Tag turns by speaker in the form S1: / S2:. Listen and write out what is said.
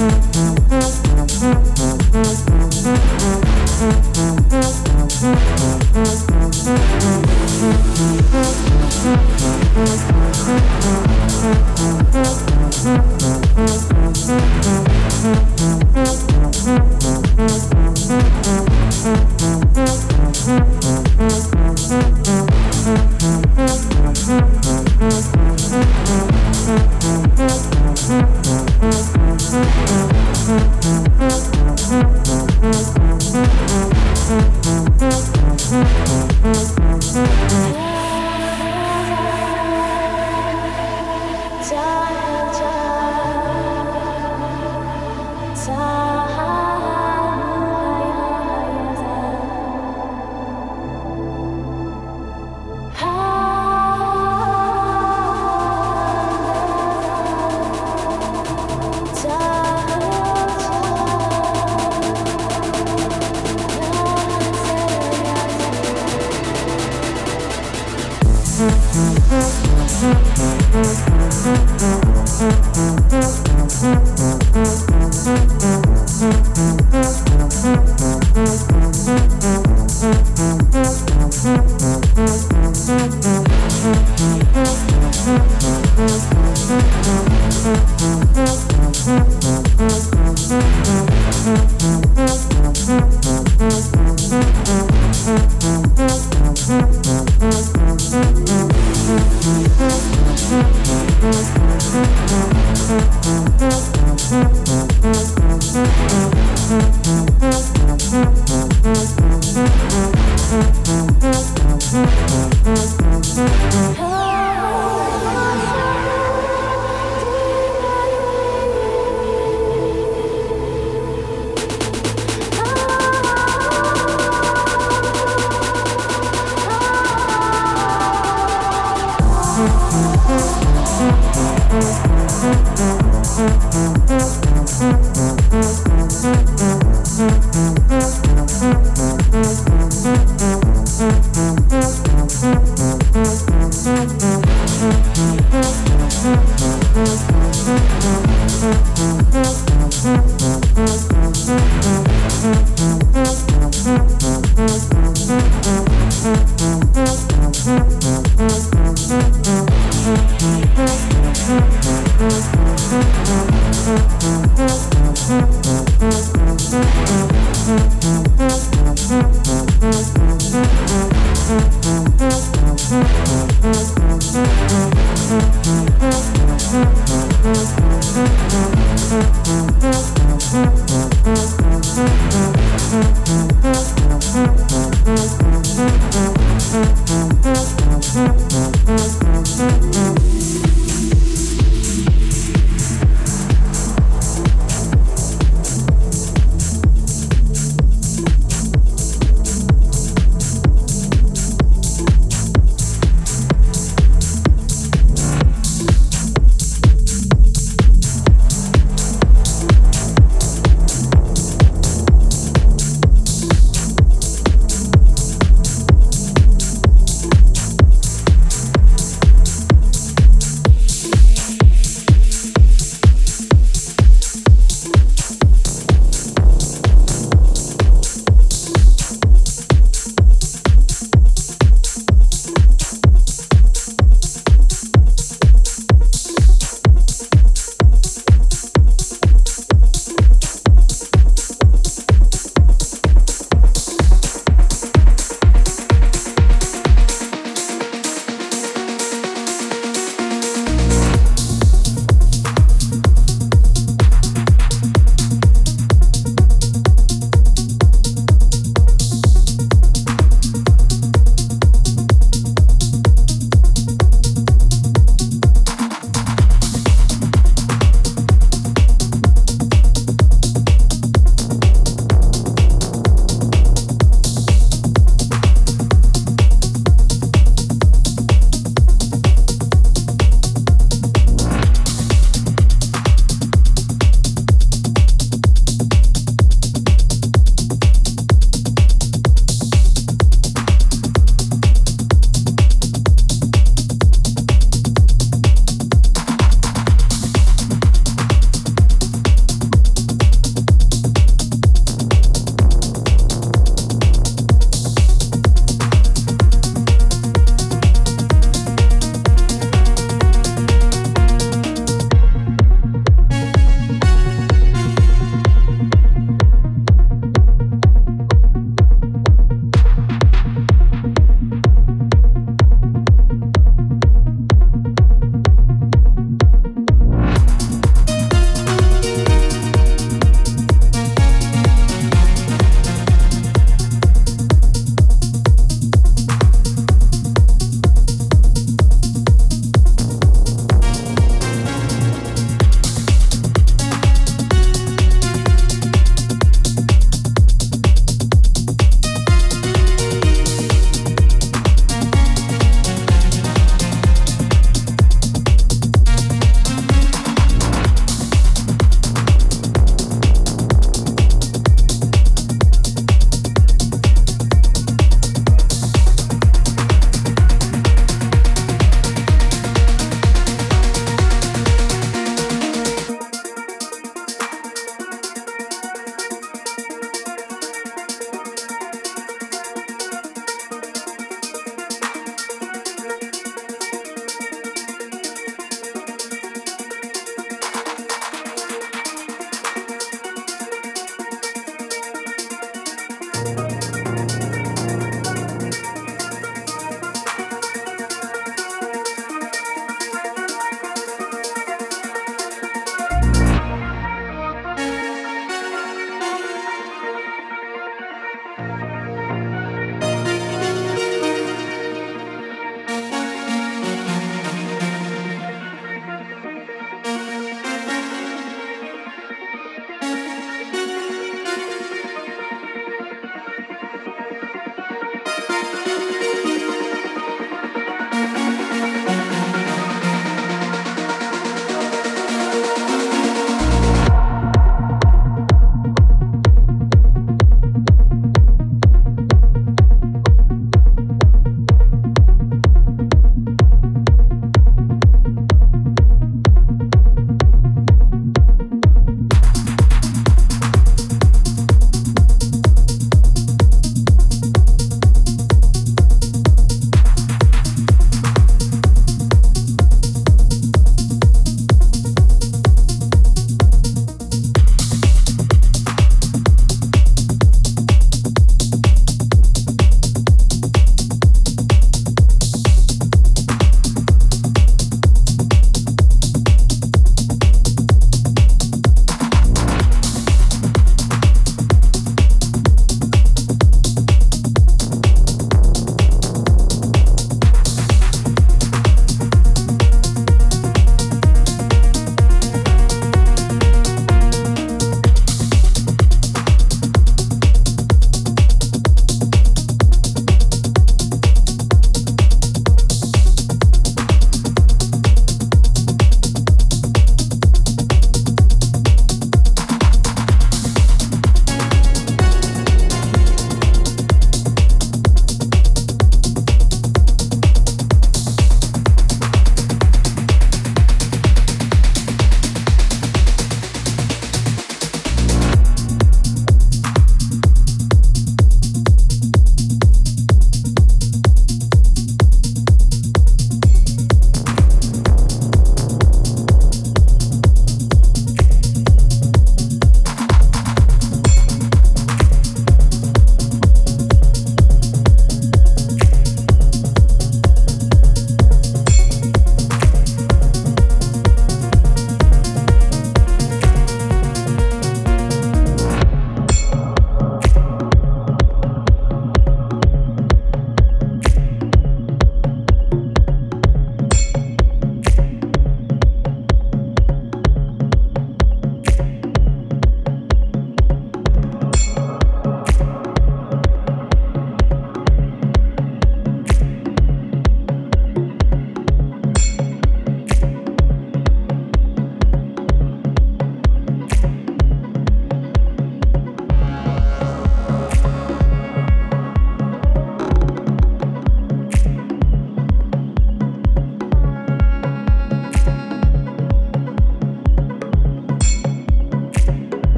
S1: Mm-hmm.